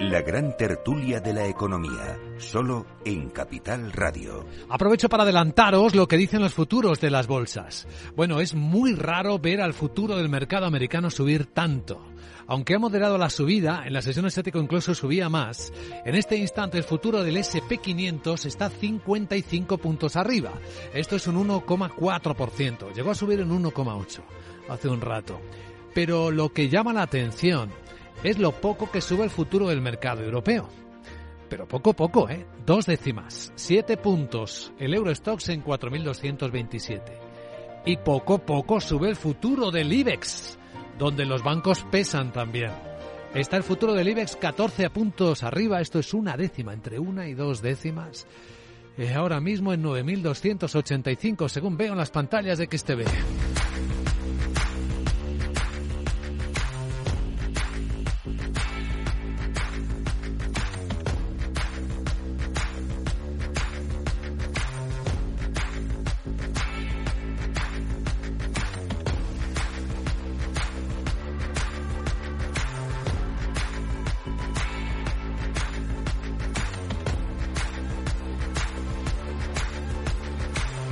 La gran tertulia de la economía, solo en Capital Radio. Aprovecho para adelantaros lo que dicen los futuros de las bolsas. Bueno, es muy raro ver al futuro del mercado americano subir tanto. Aunque ha moderado la subida, en la sesión estética incluso subía más, en este instante el futuro del SP500 está 55 puntos arriba. Esto es un 1,4%. Llegó a subir en 1,8% hace un rato. Pero lo que llama la atención es lo poco que sube el futuro del mercado europeo. Pero poco poco, ¿eh? Dos décimas, siete puntos, el Eurostox en 4.227. Y poco poco sube el futuro del IBEX, donde los bancos pesan también. Está el futuro del IBEX 14 puntos arriba, esto es una décima, entre una y dos décimas. Eh, ahora mismo en 9.285, según veo en las pantallas de XTV.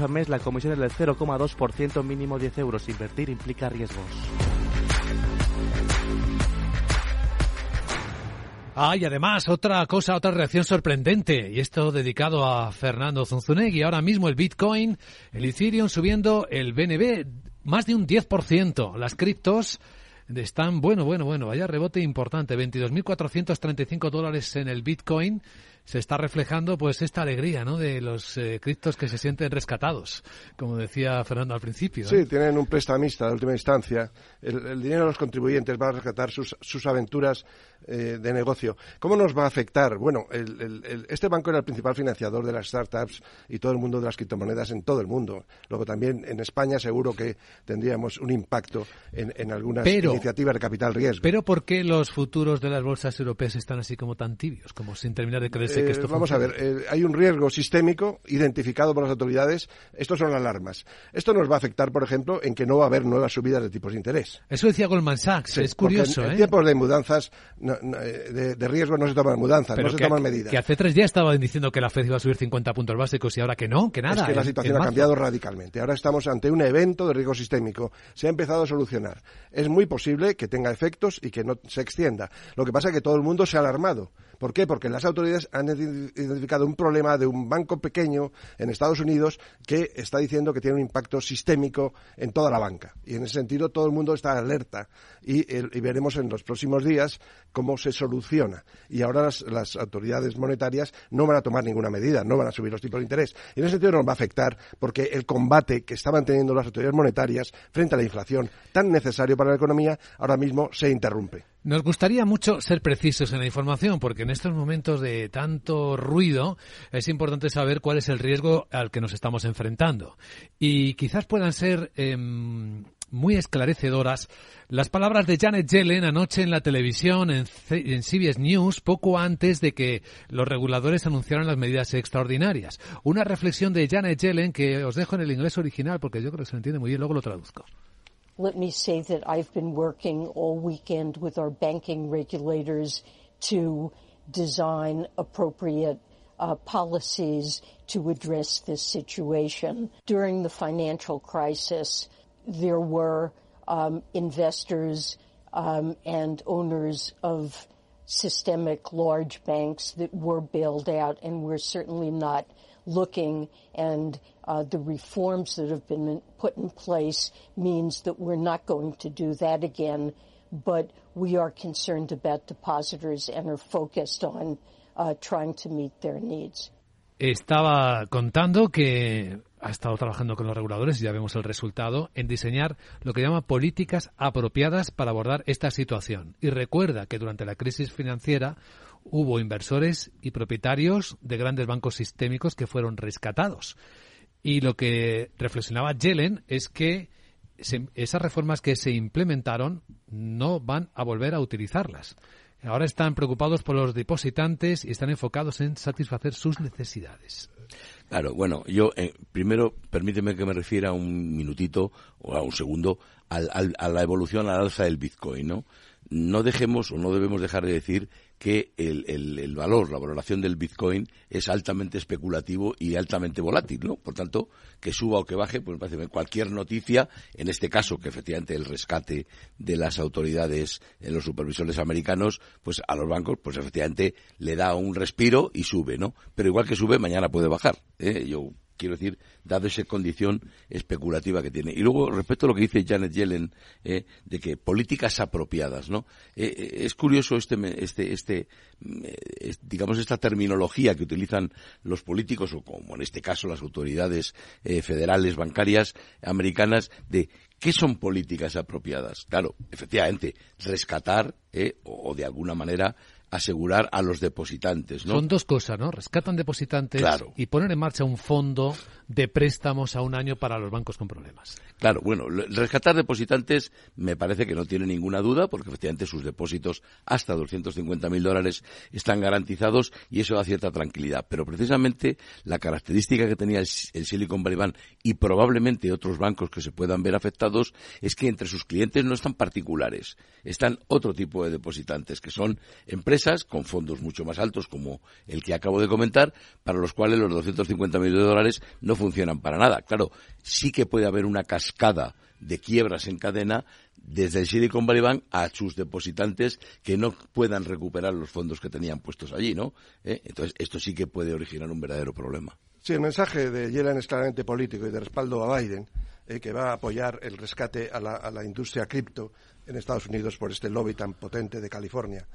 al mes, la comisión es del 0,2%, mínimo 10 euros. Invertir implica riesgos. Ah, y además, otra cosa, otra reacción sorprendente, y esto dedicado a Fernando Zunzunegui. Ahora mismo el Bitcoin, el Ethereum subiendo el BNB más de un 10%. Las criptos están, bueno, bueno, bueno, vaya rebote importante, 22.435 dólares en el Bitcoin se está reflejando pues esta alegría ¿no? de los eh, criptos que se sienten rescatados, como decía Fernando al principio. ¿eh? Sí, tienen un prestamista de última instancia. El, dinero de los contribuyentes va a rescatar sus, sus aventuras eh, de negocio. ¿Cómo nos va a afectar? Bueno, este banco era el principal financiador de las startups y todo el mundo de las criptomonedas en todo el mundo. Luego también en España seguro que tendríamos un impacto en, algunas iniciativas de capital riesgo. Pero ¿por qué los futuros de las bolsas europeas están así como tan tibios, como sin terminar de creerse que esto eh, Vamos a ver, eh, hay un riesgo sistémico identificado por las autoridades. Estos son alarmas. Esto nos va a afectar, por ejemplo, en que no va a haber nuevas subidas de tipos de interés. Eso decía Goldman Sachs. es curioso. En, tiempos de mudanzas eh, de, riesgo no se toman mudanzas, no se toman medidas. Que hace tres días estaban diciendo que la Fed iba a subir 50 puntos básicos y ahora que no, que nada. Es que la situación ha cambiado radicalmente. Ahora estamos ante un evento de riesgo sistémico. Se ha empezado a solucionar. Es muy posible que tenga efectos y que no se extienda. Lo que pasa es que todo el mundo se ha alarmado. ¿Por qué? Porque las autoridades han identificado un problema de un banco pequeño en Estados Unidos que está diciendo que tiene un impacto sistémico en toda la banca. Y en ese sentido todo el mundo está alerta y, veremos en los próximos días cómo se soluciona. Y ahora las, autoridades monetarias no van a tomar ninguna medida, no van a subir los tipos de interés. Y en ese sentido nos va a afectar porque el combate que estaban teniendo las autoridades monetarias frente a la inflación tan necesario para la economía ahora mismo se interrumpe. Nos gustaría mucho ser precisos en la información, porque en estos momentos de tanto ruido es importante saber cuál es el riesgo al que nos estamos enfrentando. Y quizás puedan ser em, muy esclarecedoras las palabras de Janet Yellen anoche en la televisión en, en, CBS News poco antes de que los reguladores anunciaran las medidas extraordinarias. Una reflexión de Janet Yellen que os dejo en el inglés original porque yo creo que se entiende muy bien, luego lo traduzco. Let me say that I've been working all weekend with our banking regulators to design appropriate uh, policies to address this situation. During the financial crisis, there were um, investors um, and owners of systemic large banks that were bailed out, and we're certainly not looking and uh, the reforms that have been put in place means that we're not going to do that again, but we are concerned about depositors and are focused on uh, trying to meet their needs. Estaba contando que ha estado trabajando con los reguladores, y ya vemos el resultado, en diseñar lo que llama políticas apropiadas para abordar esta situación. Y recuerda que durante la crisis financiera hubo inversores y propietarios de grandes bancos sistémicos que fueron rescatados. Y lo que reflexionaba Yellen es que esas reformas que se implementaron no van a volver a utilizarlas. Ahora están preocupados por los depositantes y están enfocados en satisfacer sus necesidades. Claro, bueno, yo eh, primero permíteme que me refiera un minutito o a un segundo a la evolución al alza del Bitcoin, ¿no? No dejemos o no debemos dejar de decir que el, el, valor, la valoración del Bitcoin es altamente especulativo y altamente volátil, ¿no? Por tanto, que suba o que baje, pues parece cualquier noticia, en este caso que efectivamente el rescate de las autoridades en los supervisores americanos, pues a los bancos, pues efectivamente le da un respiro y sube, ¿no? Pero igual que sube, mañana puede bajar. ¿eh? Yo quiero decir, dado esa condición especulativa que tiene. Y luego, respecto a lo que dice Janet Yellen, eh, de que políticas apropiadas, ¿no? Eh, eh, es curioso este, este, este, digamos, esta terminología que utilizan los políticos, o como en este caso las autoridades federales bancarias americanas, de ¿Qué son políticas apropiadas? Claro, efectivamente, rescatar o, de alguna manera asegurar a los depositantes. ¿no? Son dos cosas, ¿no? Rescatan depositantes y poner en marcha un fondo de préstamos a un año para los bancos con problemas. Claro, bueno, rescatar depositantes me parece que no tiene ninguna duda, porque efectivamente sus depósitos hasta 250.000 dólares están garantizados y eso da cierta tranquilidad. Pero precisamente la característica que tenía el, Silicon Valley Bank y probablemente otros bancos que se puedan ver afectados es que entre sus clientes no están particulares, están otro tipo de depositantes, que son empresas con fondos mucho más altos, como el que acabo de comentar, para los cuales los 250.000 dólares no funcionan para nada. Claro, sí que puede haber una cascada de quiebras en cadena desde el Silicon Valley Bank a sus depositantes que no puedan recuperar los fondos que tenían puestos allí, ¿no? ¿Eh? Entonces, esto sí que puede originar un verdadero problema. Sí, el mensaje de Yellen es claramente político y de respaldo a Biden, eh, que va a apoyar el rescate a la, a la industria cripto en Estados Unidos por este lobby tan potente de California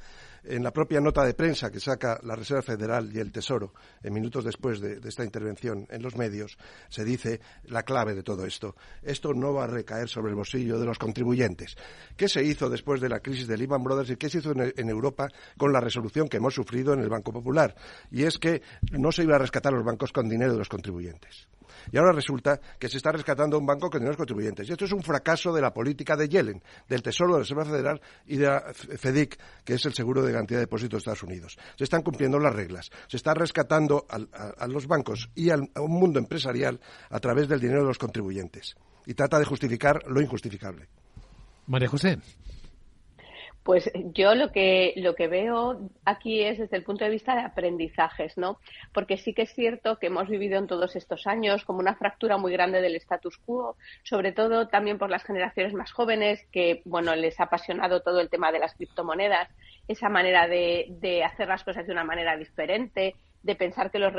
en la propia nota de prensa que saca la Reserva Federal y el Tesoro, en minutos después de, esta intervención en los medios, se dice la clave de todo esto. Esto no va a recaer sobre el bolsillo de los contribuyentes. ¿Qué se hizo después de la crisis de Lehman Brothers y qué se hizo en, Europa con la resolución que hemos sufrido en el Banco Popular? Y es que no se iba a rescatar los bancos con dinero de los contribuyentes. Y ahora resulta que se está rescatando un banco con dinero de los contribuyentes. Y esto es un fracaso de la política de Yellen, del Tesoro, de la Reserva Federal y de la FEDIC, que es el seguro de garantía de depósitos de Estados Unidos. Se están cumpliendo las reglas. Se está rescatando a, los bancos y a un mundo empresarial a través del dinero de los contribuyentes. Y trata de justificar lo injustificable. María José. Pues yo lo que, lo que veo aquí es desde el punto de vista de aprendizajes, ¿no? Porque sí que es cierto que hemos vivido en todos estos años como una fractura muy grande del status quo, sobre todo también por las generaciones más jóvenes que, bueno, les ha apasionado todo el tema de las criptomonedas, esa manera de, de hacer las cosas de una manera diferente, de pensar que los,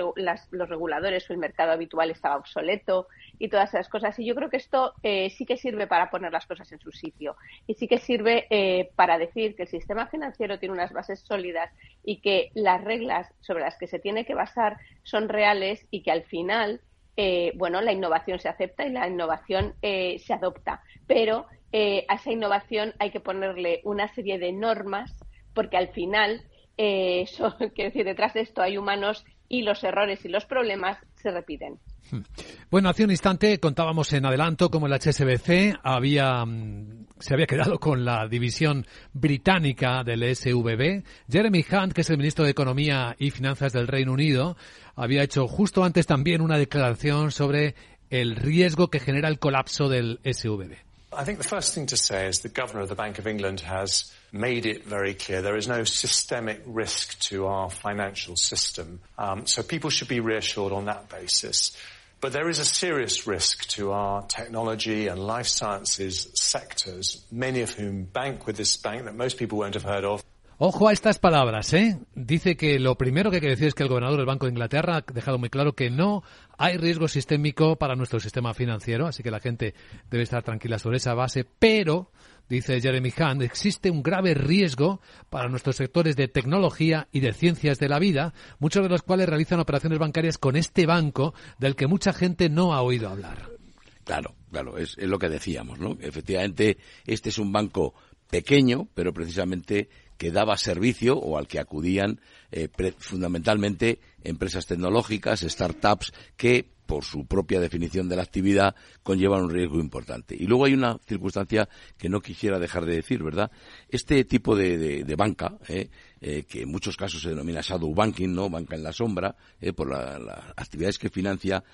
los, reguladores o el mercado habitual estaba obsoleto y todas esas cosas. Y yo creo que esto eh, sí que sirve para poner las cosas en su sitio y sí que sirve eh, para decir que el sistema financiero tiene unas bases sólidas y que las reglas sobre las que se tiene que basar son reales y que al final, eh, bueno, la innovación se acepta y la innovación se adopta, pero eh, a esa innovación hay que ponerle una serie de normas porque al final, eh, <laughs> quiero decir, detrás de esto hay humanos y los errores y los problemas se repiten. Hmm. Bueno, hace un instante contábamos en adelanto cómo el HSBC había, mm, se había quedado con la división británica del SVB. Jeremy Hunt, que es el ministro de Economía y Finanzas del Reino Unido, había hecho justo antes también una declaración sobre el riesgo que genera el colapso del SVB. I think the first thing to say is the Governor of the Bank of England has made it very clear there is no systemic risk to our financial system. Um, so people should be reassured on that basis. But there is a serious risk to our technology and life sciences sectors, many of whom bank with this bank that most people won't have heard of. Ojo a estas palabras, ¿eh? Dice que lo primero que hay que decir es que el gobernador del Banco de Inglaterra ha dejado muy claro que no hay riesgo sistémico para nuestro sistema financiero, así que la gente debe estar tranquila sobre esa base, pero, dice Jeremy Hunt, existe un grave riesgo para nuestros sectores de tecnología y de ciencias de la vida, muchos de los cuales realizan operaciones bancarias con este banco del que mucha gente no ha oído hablar. Claro, claro, es, lo que decíamos, ¿no? Efectivamente, este es un banco pequeño, pero precisamente que daba servicio o al que acudían eh, fundamentalmente empresas tecnológicas, startups, que por su propia definición de la actividad conllevan un riesgo importante. Y luego hay una circunstancia que no quisiera dejar de decir, ¿verdad? Este tipo de, banca, eh, eh, que en muchos casos se denomina shadow banking, ¿no? Banca en la sombra, por las actividades que financia,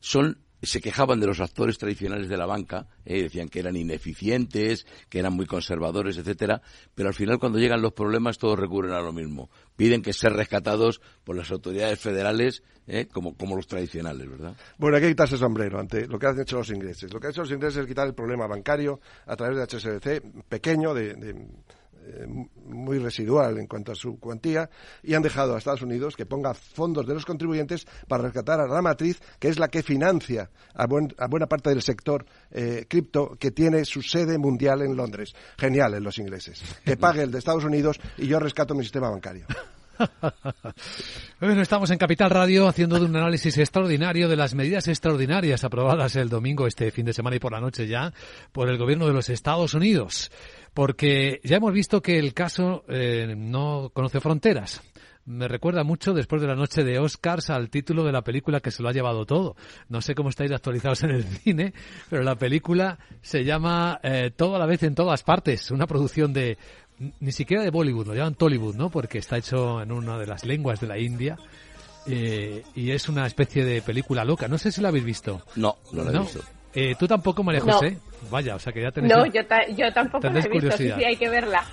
son se quejaban de los actores tradicionales de la banca, eh, decían que eran ineficientes, que eran muy conservadores, etcétera, pero al final cuando llegan los problemas todos recurren a lo mismo. Piden que ser rescatados por las autoridades federales eh, como, como los tradicionales, ¿verdad? Bueno, hay que quitarse el sombrero ante lo que han hecho los ingleses. Lo que han hecho los ingleses es quitar el problema bancario a través de HSBC, pequeño, de eh, muy residual en cuanto a su cuantía y han dejado a Estados Unidos que ponga fondos de los contribuyentes para rescatar a la matriz, que es la que financia a, buena parte del sector eh, cripto que tiene su sede mundial en Londres. Genial en los ingleses. Que pague el de Estados Unidos y yo rescato mi sistema bancario. <laughs> bueno, estamos en Capital Radio haciendo un análisis extraordinario de las medidas extraordinarias aprobadas el domingo, este fin de semana y por la noche ya, por el gobierno de los Estados Unidos. Porque ya hemos visto que el caso eh, no conoce fronteras. Me recuerda mucho, después de la noche de Oscars, al título de la película que se lo ha llevado todo. No sé cómo estáis actualizados en el <laughs> cine, pero la película se llama eh, Todo a la vez en todas partes. Una producción de ni siquiera de Bollywood, lo llaman Tollywood, ¿no? Porque está hecho en una de las lenguas de la India. Eh, y es una especie de película loca. No sé si la habéis visto. No, no la he visto. Eh, ¿Tú tampoco, María José? Vaya, o sea que ya tenéis... No, <laughs> yo, yo tampoco la he visto, sí, sí, hay que verla.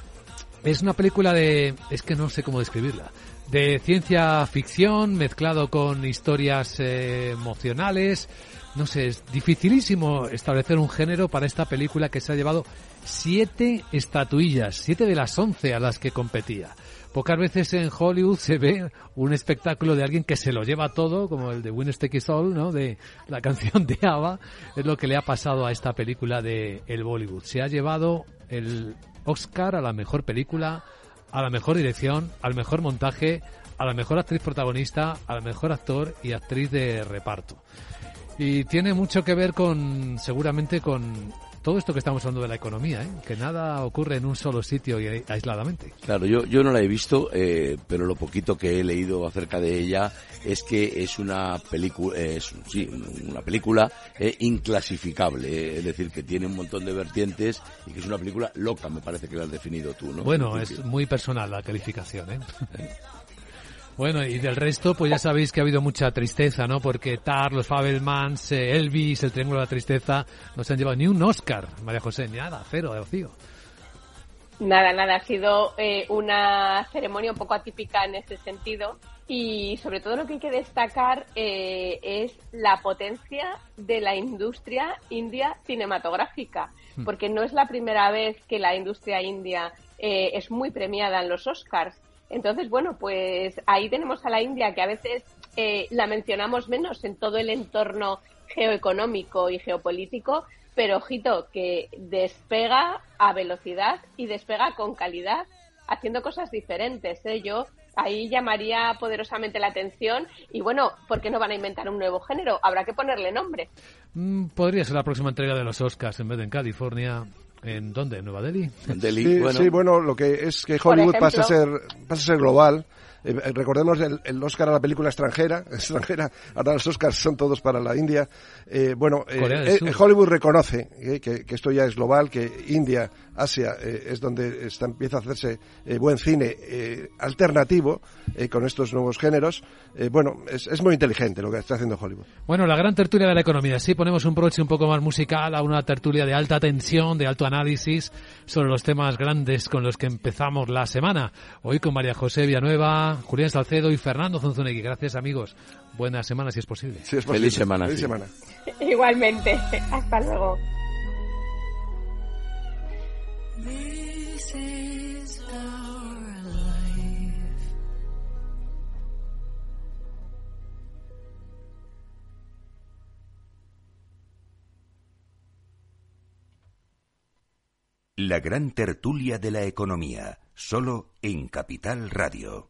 Es una película de... es que no sé cómo describirla. De ciencia ficción mezclado con historias eh, emocionales. No sé, es dificilísimo establecer un género para esta película que se ha llevado siete estatuillas, siete de las once a las que competía. Pocas veces en Hollywood se ve un espectáculo de alguien que se lo lleva todo, como el de Winner Take All, ¿no? De la <laughs> canción de ABBA. Es lo que le ha pasado a esta película de el Bollywood. Se ha llevado el Oscar a la mejor película, a la mejor dirección, al mejor montaje, a la mejor actriz protagonista, al mejor actor y actriz de reparto. Y tiene mucho que ver con, seguramente, con todo esto que estamos hablando de la economía, ¿eh? que nada ocurre en un solo sitio y aisladamente. Claro, yo, yo no la he visto, eh, pero lo poquito que he leído acerca de ella es que es una película, es, sí, una película eh, inclasificable, eh, es decir, que tiene un montón de vertientes y que es una película loca, me parece que la has definido tú, ¿no? Bueno, es muy personal la calificación, ¿eh? Bueno, y del resto, pues ya sabéis que ha habido mucha tristeza, ¿no? Porque Tar, los Fabelmans, eh, Elvis, el Triángulo de la Tristeza, no se han llevado ni un Oscar, María José, ni nada, cero de Ocío. Nada, nada, ha sido eh, una ceremonia un poco atípica en ese sentido y sobre todo lo que hay que destacar eh, es la potencia de la industria india cinematográfica, hmm. porque no es la primera vez que la industria india es muy premiada en los Oscars. Entonces, bueno, pues ahí tenemos a la India que a veces eh, la mencionamos menos en todo el entorno geoeconómico y geopolítico, pero ojito, que despega a velocidad y despega con calidad haciendo cosas diferentes. ¿eh? Yo ahí llamaría poderosamente la atención y bueno, ¿por qué no van a inventar un nuevo género? Habrá que ponerle nombre. Mm, podría ser la próxima entrega de los Oscars en vez de en California. ¿En dónde? ¿En Nueva Delhi? sí, bueno. sí, bueno, lo que es que Hollywood pasa a ser pasa a ser global eh, recordemos el, el, Oscar a la película extranjera, <laughs> extranjera, ahora los Oscars son todos para la India. Eh, bueno, eh, Hollywood reconoce que, que, esto ya es global, que India, Asia es donde está, empieza a hacerse buen cine alternativo con estos nuevos géneros. bueno, es, es, muy inteligente lo que está haciendo Hollywood. Bueno, la gran tertulia de la economía. Sí, ponemos un broche un poco más musical a una tertulia de alta tensión, de alto análisis sobre los temas grandes con los que empezamos la semana. Hoy con María José Villanueva, Julián Salcedo y Fernando Zunzunegui. Gracias, amigos. Buena semana, si es posible. Feliz semana. Feliz semana. Igualmente. <laughs> Hasta luego. La gran tertulia de la economía, solo en Capital Radio.